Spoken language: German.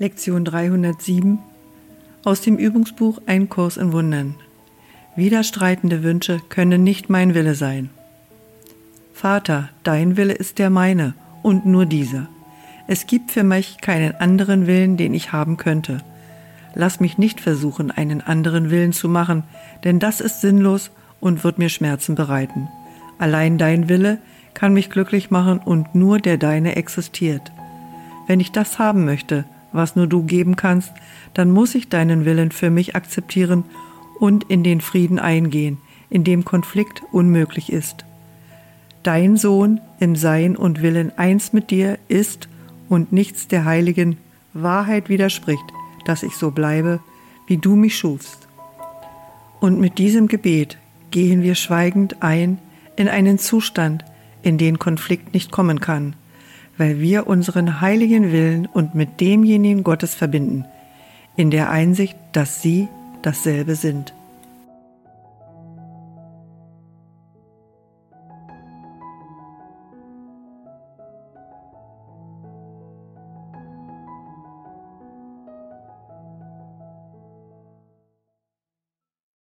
Lektion 307 aus dem Übungsbuch Ein Kurs in Wundern. Widerstreitende Wünsche können nicht mein Wille sein. Vater, dein Wille ist der meine und nur dieser. Es gibt für mich keinen anderen Willen, den ich haben könnte. Lass mich nicht versuchen, einen anderen Willen zu machen, denn das ist sinnlos und wird mir Schmerzen bereiten. Allein dein Wille kann mich glücklich machen und nur der deine existiert. Wenn ich das haben möchte, was nur du geben kannst, dann muss ich deinen Willen für mich akzeptieren und in den Frieden eingehen, in dem Konflikt unmöglich ist. Dein Sohn im Sein und Willen eins mit dir ist und nichts der heiligen Wahrheit widerspricht, dass ich so bleibe, wie du mich schufst. Und mit diesem Gebet gehen wir schweigend ein in einen Zustand, in den Konflikt nicht kommen kann, weil wir unseren heiligen Willen und mit demjenigen Gottes verbinden, in der Einsicht, dass sie dasselbe sind.